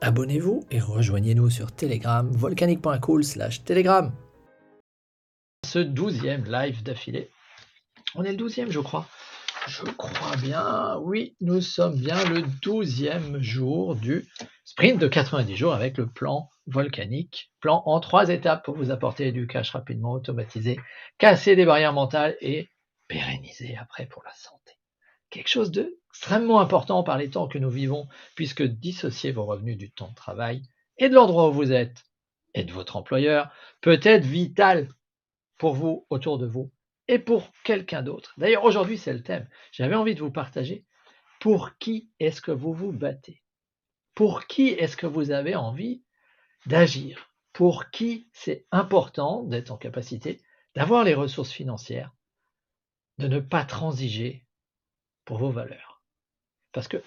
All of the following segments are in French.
Abonnez-vous et rejoignez-nous sur Telegram, volcanique.cool slash Telegram. Ce douzième live d'affilée. On est le douzième, je crois. Je crois bien. Oui, nous sommes bien le douzième jour du sprint de 90 jours avec le plan volcanique. Plan en trois étapes pour vous apporter du cash rapidement automatisé, casser des barrières mentales et pérenniser après pour la santé quelque chose d'extrêmement important par les temps que nous vivons, puisque dissocier vos revenus du temps de travail et de l'endroit où vous êtes et de votre employeur peut être vital pour vous, autour de vous, et pour quelqu'un d'autre. D'ailleurs, aujourd'hui, c'est le thème. J'avais envie de vous partager pour qui est-ce que vous vous battez? Pour qui est-ce que vous avez envie d'agir? Pour qui c'est important d'être en capacité d'avoir les ressources financières, de ne pas transiger pour vos valeurs? Parce que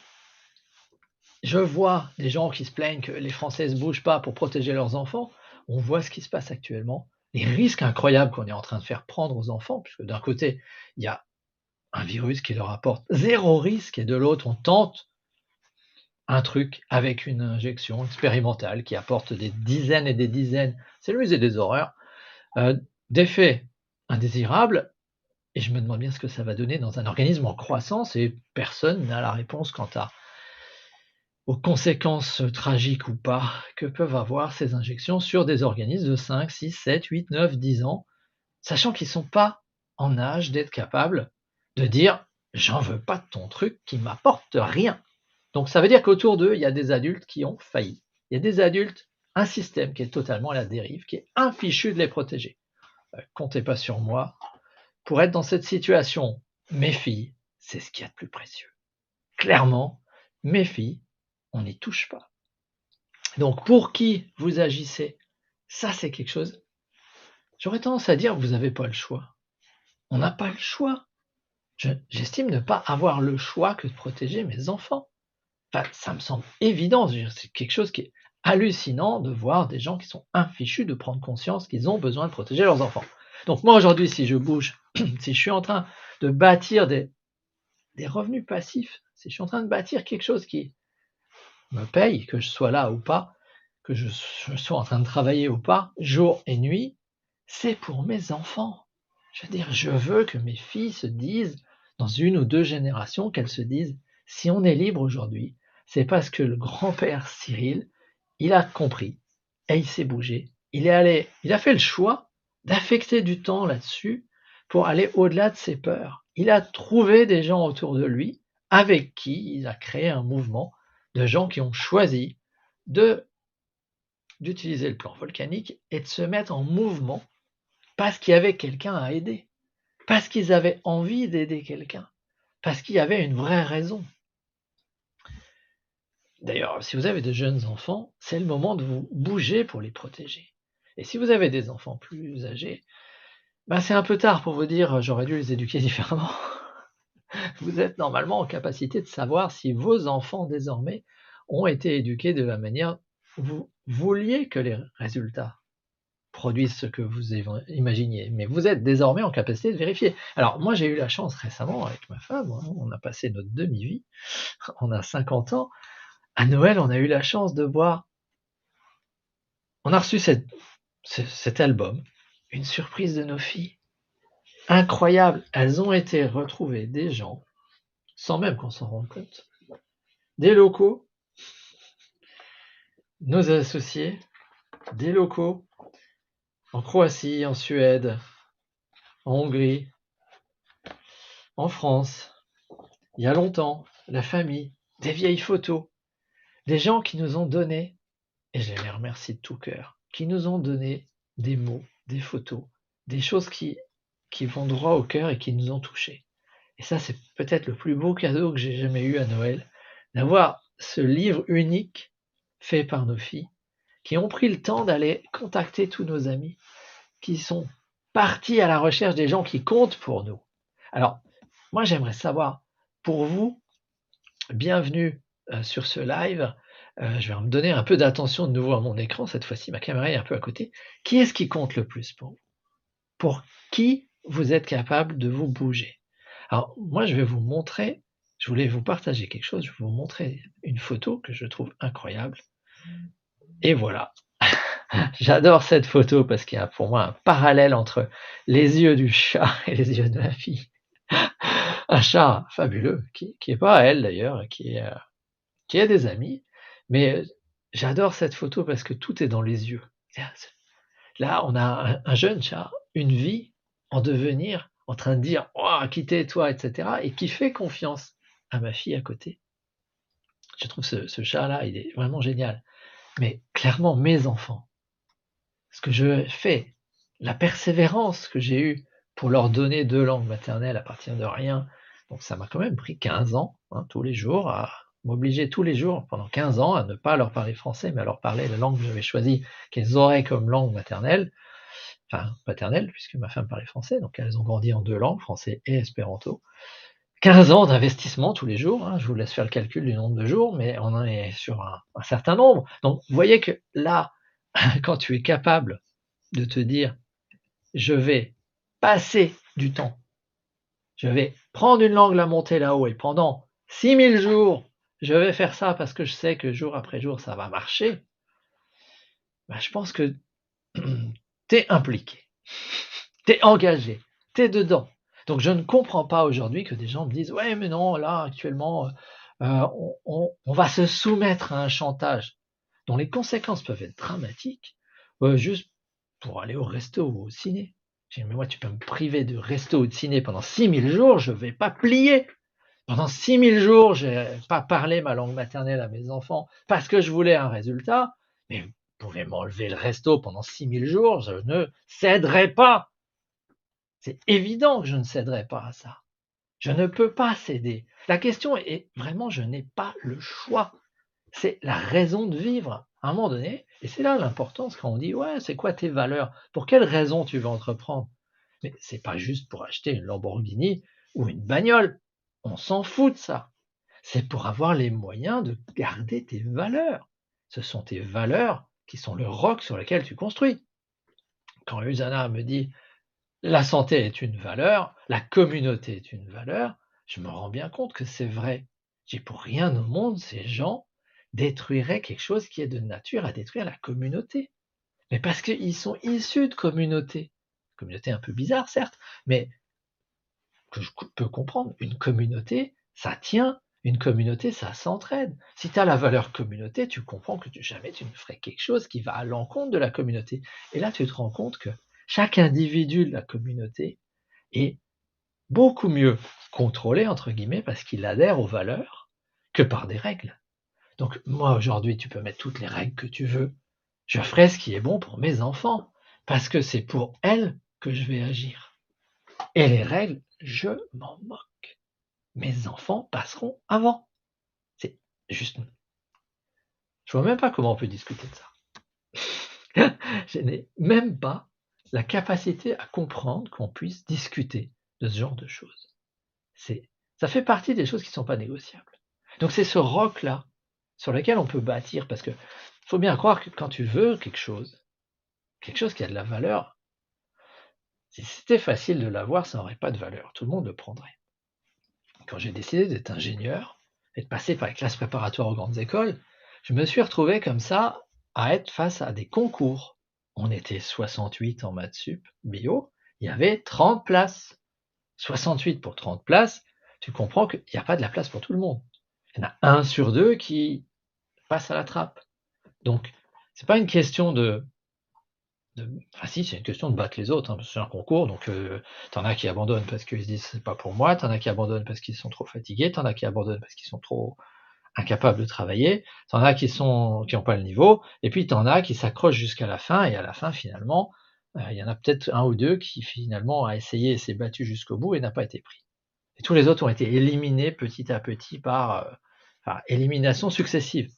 je vois des gens qui se plaignent que les Français ne bougent pas pour protéger leurs enfants. On voit ce qui se passe actuellement, les risques incroyables qu'on est en train de faire prendre aux enfants, puisque d'un côté, il y a un virus qui leur apporte zéro risque, et de l'autre, on tente un truc avec une injection expérimentale qui apporte des dizaines et des dizaines, c'est le musée des horreurs, euh, d'effets indésirables et je me demande bien ce que ça va donner dans un organisme en croissance et personne n'a la réponse quant à aux conséquences tragiques ou pas que peuvent avoir ces injections sur des organismes de 5, 6, 7, 8, 9, 10 ans, sachant qu'ils ne sont pas en âge d'être capables de dire j'en veux pas de ton truc qui m'apporte rien. Donc ça veut dire qu'autour d'eux, il y a des adultes qui ont failli. Il y a des adultes, un système qui est totalement à la dérive, qui est infichu de les protéger. Euh, comptez pas sur moi, pour être dans cette situation, mes filles, c'est ce qu'il y a de plus précieux. Clairement, mes filles, on n'y touche pas. Donc pour qui vous agissez, ça c'est quelque chose. J'aurais tendance à dire, vous n'avez pas le choix. On n'a pas le choix. J'estime ne pas avoir le choix que de protéger mes enfants. Enfin, ça me semble évident. C'est quelque chose qui est hallucinant de voir des gens qui sont infichus de prendre conscience qu'ils ont besoin de protéger leurs enfants. Donc moi aujourd'hui, si je bouge, si je suis en train de bâtir des, revenus passifs, si je suis en train de bâtir quelque chose qui me paye, que je sois là ou pas, que je, sois en train de travailler ou pas, jour et nuit, c'est pour mes enfants. Je veux dire, je veux que mes filles se disent, dans une ou deux générations, qu'elles se disent, si on est libre aujourd'hui, c'est parce que le grand-père Cyril, il a compris et il s'est bougé. Il est allé, il a fait le choix d'affecter du temps là-dessus pour aller au-delà de ses peurs. Il a trouvé des gens autour de lui avec qui il a créé un mouvement de gens qui ont choisi d'utiliser le plan volcanique et de se mettre en mouvement parce qu'il y avait quelqu'un à aider, parce qu'ils avaient envie d'aider quelqu'un, parce qu'il y avait une vraie raison. D'ailleurs, si vous avez de jeunes enfants, c'est le moment de vous bouger pour les protéger. Et si vous avez des enfants plus âgés, ben c'est un peu tard pour vous dire j'aurais dû les éduquer différemment. vous êtes normalement en capacité de savoir si vos enfants désormais ont été éduqués de la manière où vous vouliez que les résultats produisent ce que vous imaginiez. Mais vous êtes désormais en capacité de vérifier. Alors moi j'ai eu la chance récemment avec ma femme, hein, on a passé notre demi-vie, on a 50 ans. À Noël, on a eu la chance de voir, on a reçu cet album, une surprise de nos filles. Incroyable, elles ont été retrouvées des gens, sans même qu'on s'en rende compte, des locaux, nos associés, des locaux en Croatie, en Suède, en Hongrie, en France, il y a longtemps, la famille, des vieilles photos, des gens qui nous ont donné, et je les remercie de tout cœur, qui nous ont donné des mots, des photos, des choses qui, qui vont droit au cœur et qui nous ont touchés. Et ça, c'est peut-être le plus beau cadeau que j'ai jamais eu à Noël, d'avoir ce livre unique fait par nos filles, qui ont pris le temps d'aller contacter tous nos amis, qui sont partis à la recherche des gens qui comptent pour nous. Alors, moi j'aimerais savoir, pour vous, bienvenue euh, sur ce live, euh, je vais me donner un peu d'attention de nouveau à mon écran, cette fois-ci ma caméra est un peu à côté. Qui est-ce qui compte le plus pour vous? Pour qui vous êtes capable de vous bouger? Alors moi je vais vous montrer, je voulais vous partager quelque chose, je vais vous montrer une photo que je trouve incroyable. Et voilà. J'adore cette photo parce qu'il y a pour moi un parallèle entre les yeux du chat et les yeux de ma fille. Un chat fabuleux, qui, qui est pas elle d'ailleurs, qui, euh, qui a des amis, mais euh, j'adore cette photo parce que tout est dans les yeux. Là, on a un, jeune chat, une vie en devenir, en train de dire oh, quittez toi, etc. et qui fait confiance à ma fille à côté. Je trouve ce, ce chat-là, il est vraiment génial. Mais clairement, mes enfants, ce que je fais, la persévérance que j'ai eue pour leur donner deux langues maternelles à partir de rien, donc ça m'a quand même pris 15 ans, hein, tous les jours, à m'obliger tous les jours pendant 15 ans à ne pas leur parler français, mais à leur parler la langue que j'avais choisie qu'elles auraient comme langue maternelle, enfin paternelle, puisque ma femme parlait français, donc elles ont grandi en deux langues, français et espéranto. 15 ans d'investissement tous les jours, hein, je vous laisse faire le calcul du nombre de jours, mais on en est sur un, un certain nombre. Donc vous voyez que là, quand tu es capable de te dire, je vais passer du temps, je vais prendre une langue, la monter là-haut, et pendant 6000 jours, je vais faire ça parce que je sais que jour après jour, ça va marcher, ben, je pense que tu es impliqué, tu es engagé, tu es dedans. Donc je ne comprends pas aujourd'hui que des gens me disent, ouais, mais non, là, actuellement, euh, on, va se soumettre à un chantage dont les conséquences peuvent être dramatiques, euh, juste pour aller au resto ou au ciné. J'ai mais moi, tu peux me priver de resto ou de ciné pendant 6000 jours, je vais pas plier. Pendant 6000 jours, je n'ai pas parlé ma langue maternelle à mes enfants parce que je voulais un résultat. Mais vous pouvez m'enlever le resto pendant 6000 jours, je ne céderai pas. C'est évident que je ne céderai pas à ça. Je ne peux pas céder. La question est vraiment, je n'ai pas le choix. C'est la raison de vivre à un moment donné. Et c'est là l'importance quand on dit, ouais, c'est quoi tes valeurs? Pour quelles raisons tu veux entreprendre? Mais c'est pas juste pour acheter une Lamborghini ou une bagnole. On s'en fout de ça. C'est pour avoir les moyens de garder tes valeurs. Ce sont tes valeurs qui sont le roc sur lequel tu construis. Quand Usana me dit, la santé est une valeur, la communauté est une valeur, je me rends bien compte que c'est vrai. J'ai pour rien au monde ces gens détruiraient quelque chose qui est de nature à détruire la communauté. Mais parce qu'ils sont issus de communautés. Communauté un peu bizarre, certes, mais que je peux comprendre. Une communauté, ça tient. Une communauté, ça s'entraide. Si tu as la valeur communauté, tu comprends que jamais tu ne ferais quelque chose qui va à l'encontre de la communauté. Et là, tu te rends compte que chaque individu de la communauté est beaucoup mieux contrôlé, entre guillemets, parce qu'il adhère aux valeurs que par des règles. Donc moi aujourd'hui, tu peux mettre toutes les règles que tu veux. Je ferai ce qui est bon pour mes enfants, parce que c'est pour elles que je vais agir. Et les règles, je m'en moque. Mes enfants passeront avant. C'est juste... Je vois même pas comment on peut discuter de ça. je n'ai même pas la capacité à comprendre qu'on puisse discuter de ce genre de choses. C'est, ça fait partie des choses qui ne sont pas négociables. Donc c'est ce roc-là sur lequel on peut bâtir, parce que faut bien croire que quand tu veux quelque chose, quelque chose qui a de la valeur, si c'était facile de l'avoir, ça n'aurait pas de valeur. Tout le monde le prendrait. Quand j'ai décidé d'être ingénieur et de passer par les classes préparatoires aux grandes écoles, je me suis retrouvé comme ça à être face à des concours. On était 68 en maths sup, bio, il y avait 30 places. 68 pour 30 places, tu comprends qu'il n'y a pas de la place pour tout le monde. Il y en a un sur deux qui passe à la trappe. Donc, c'est pas une question de, Enfin, si, c'est une question de battre les autres. Hein, c'est un concours, donc euh, t'en as qui abandonnent parce qu'ils se disent c'est pas pour moi, t'en as qui abandonnent parce qu'ils sont trop fatigués, t'en as qui abandonnent parce qu'ils sont trop incapables de travailler, t'en as qui sont qui n'ont pas le niveau, et puis t'en as qui s'accrochent jusqu'à la fin, et à la fin, finalement, euh, il y en a peut-être un ou deux qui finalement a essayé et s'est battu jusqu'au bout et n'a pas été pris. Et tous les autres ont été éliminés petit à petit par, euh, par élimination successive.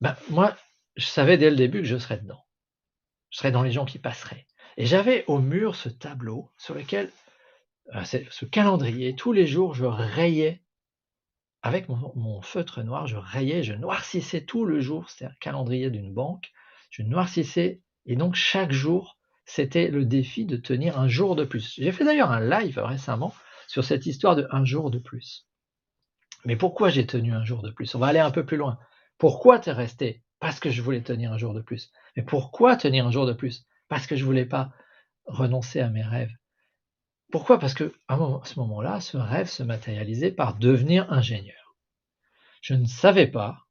Ben, moi, je savais dès le début que je serais dedans. Je serais dans les gens qui passeraient. Et j'avais au mur ce tableau sur lequel, euh, ce calendrier, tous les jours, je rayais avec mon, feutre noir, je rayais, je noircissais tout le jour, c'était un calendrier d'une banque, je noircissais, et donc chaque jour, c'était le défi de tenir un jour de plus. J'ai fait d'ailleurs un live récemment sur cette histoire de un jour de plus. Mais pourquoi j'ai tenu un jour de plus? On va aller un peu plus loin. Pourquoi t'es resté? Parce que je voulais tenir un jour de plus. Mais pourquoi tenir un jour de plus? Parce que je voulais pas renoncer à mes rêves. Pourquoi? Parce que à ce moment-là, ce rêve se matérialisait par devenir ingénieur. Je ne savais pas,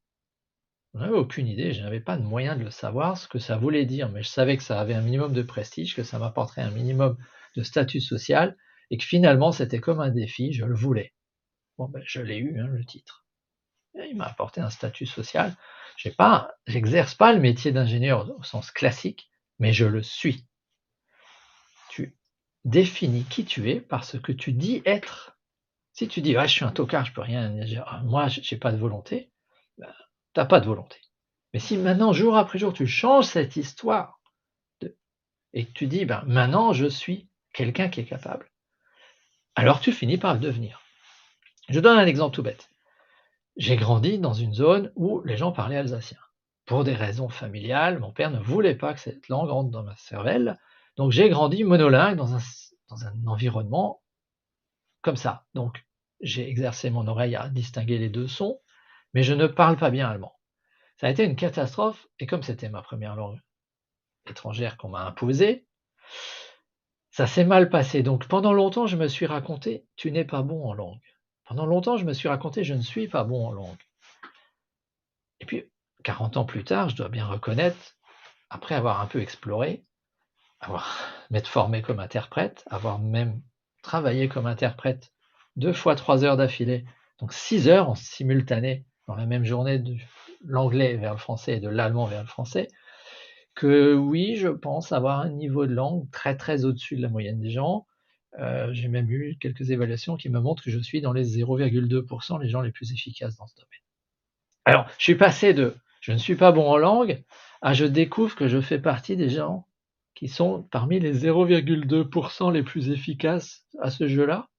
je n'avais aucune idée, je n'avais pas de moyen de le savoir, ce que ça voulait dire, mais je savais que ça avait un minimum de prestige, que ça m'apporterait un minimum de statut social, et que finalement c'était comme un défi, je le voulais. Bon, ben, je l'ai eu, hein, le titre. il m'a apporté un statut social. Je n'exerce pas le métier d'ingénieur au sens classique, mais je le suis. Tu définis qui tu es par ce que tu dis être. Si tu dis, ah, je suis un tocard, je peux rien moi, j'ai pas de volonté, ben, tu n'as pas de volonté. Mais si maintenant, jour après jour, tu changes cette histoire et que tu dis, ben, maintenant, je suis quelqu'un qui est capable, alors tu finis par le devenir. Je donne un exemple tout bête. J'ai grandi dans une zone où les gens parlaient alsacien. Pour des raisons familiales, mon père ne voulait pas que cette langue rentre dans ma cervelle, donc j'ai grandi monolingue dans un, dans un environnement comme ça. Donc j'ai exercé mon oreille à distinguer les deux sons, mais je ne parle pas bien allemand. Ça a été une catastrophe, et comme c'était ma première langue étrangère qu'on m'a imposée, ça s'est mal passé. Donc pendant longtemps, je me suis raconté, tu n'es pas bon en langue. Pendant longtemps, je me suis raconté, je ne suis pas bon en langue. Et puis, 40 ans plus tard, je dois bien reconnaître, après avoir un peu exploré, avoir m'être formé comme interprète, avoir même travaillé comme interprète deux fois trois heures d'affilée, donc six heures en simultané dans la même journée de l'anglais vers le français et de l'allemand vers le français, que oui, je pense avoir un niveau de langue très très au-dessus de la moyenne des gens. Euh, j'ai même eu quelques évaluations qui me montrent que je suis dans les 0,2% les gens les plus efficaces dans ce domaine. Alors, je suis passé de je ne suis pas bon en langue à je découvre que je fais partie des gens qui sont parmi les 0,2% les plus efficaces à ce jeu-là.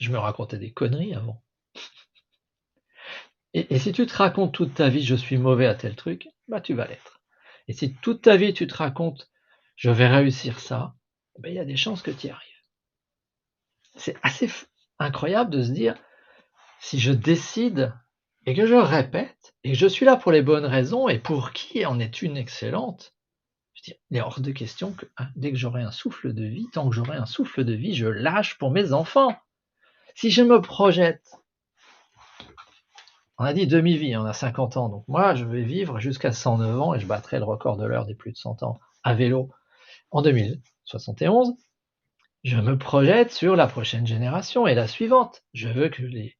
Je me racontais des conneries avant. Et, si tu te racontes toute ta vie je suis mauvais à tel truc, bah tu vas l'être. Et si toute ta vie tu te racontes je vais réussir ça, ben, il y a des chances que tu y arrives. C'est assez incroyable de se dire si je décide et que je répète et que je suis là pour les bonnes raisons et pour qui en est une excellente, il est hors de question que hein, dès que j'aurai un souffle de vie, tant que j'aurai un souffle de vie, je lâche pour mes enfants. Si je me projette on a dit demi-vie, on a 50 ans. Donc moi, je vais vivre jusqu'à 109 ans et je battrai le record de l'heure des plus de 100 ans à vélo en 2071. Je me projette sur la prochaine génération et la suivante. Je veux que les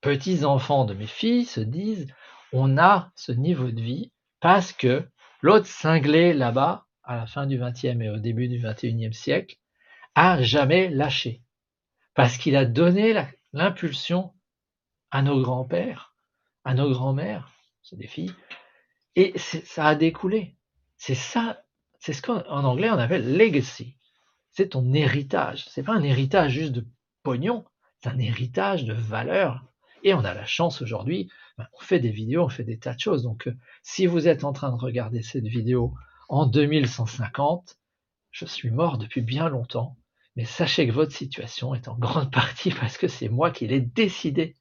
petits-enfants de mes filles se disent on a ce niveau de vie parce que l'autre cinglé là-bas, à la fin du 20e et au début du 21e siècle, a jamais lâché. Parce qu'il a donné l'impulsion à nos grands-pères à nos grands-mères, c'est des filles, et ça a découlé. C'est ça, c'est ce qu'en anglais on appelle legacy. C'est ton héritage. C'est pas un héritage juste de pognon, c'est un héritage de valeur. Et on a la chance aujourd'hui, ben, on fait des vidéos, on fait des tas de choses. Donc, euh, si vous êtes en train de regarder cette vidéo en 2150, je suis mort depuis bien longtemps, mais sachez que votre situation est en grande partie parce que c'est moi qui l'ai décidé.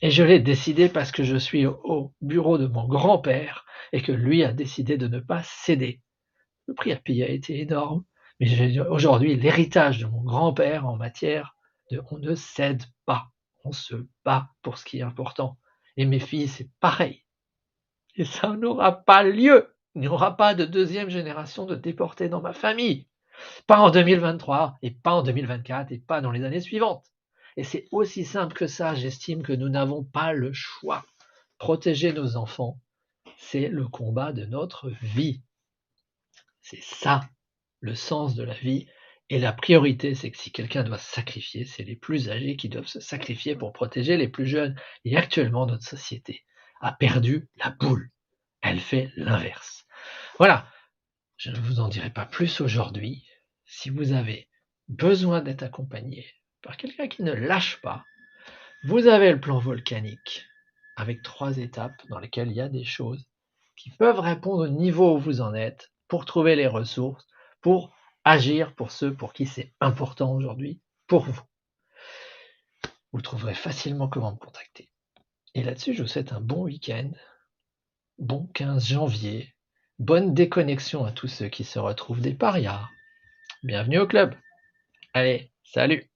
Et je l'ai décidé parce que je suis au bureau de mon grand-père et que lui a décidé de ne pas céder. Le prix à payer a été énorme, mais aujourd'hui l'héritage de mon grand-père en matière de on ne cède pas, on se bat pour ce qui est important. Et mes filles, c'est pareil. Et ça n'aura pas lieu. Il n'y aura pas de deuxième génération de déportés dans ma famille. Pas en 2023, et pas en 2024, et pas dans les années suivantes. Et c'est aussi simple que ça, j'estime que nous n'avons pas le choix. Protéger nos enfants, c'est le combat de notre vie. C'est ça le sens de la vie. Et la priorité, c'est que si quelqu'un doit se sacrifier, c'est les plus âgés qui doivent se sacrifier pour protéger les plus jeunes. Et actuellement, notre société a perdu la boule. elle fait l'inverse. Voilà, je ne vous en dirai pas plus aujourd'hui. Si vous avez besoin d'être accompagné par quelqu'un qui ne lâche pas, vous avez le plan volcanique avec trois étapes dans lesquelles il y a des choses qui peuvent répondre au niveau où vous en êtes pour trouver les ressources, pour agir pour ceux pour qui c'est important aujourd'hui, pour vous. Vous trouverez facilement comment me contacter. Et là-dessus, je vous souhaite un bon week-end, bon 15 janvier, bonne déconnexion à tous ceux qui se retrouvent des parias. Bienvenue au club. Allez, salut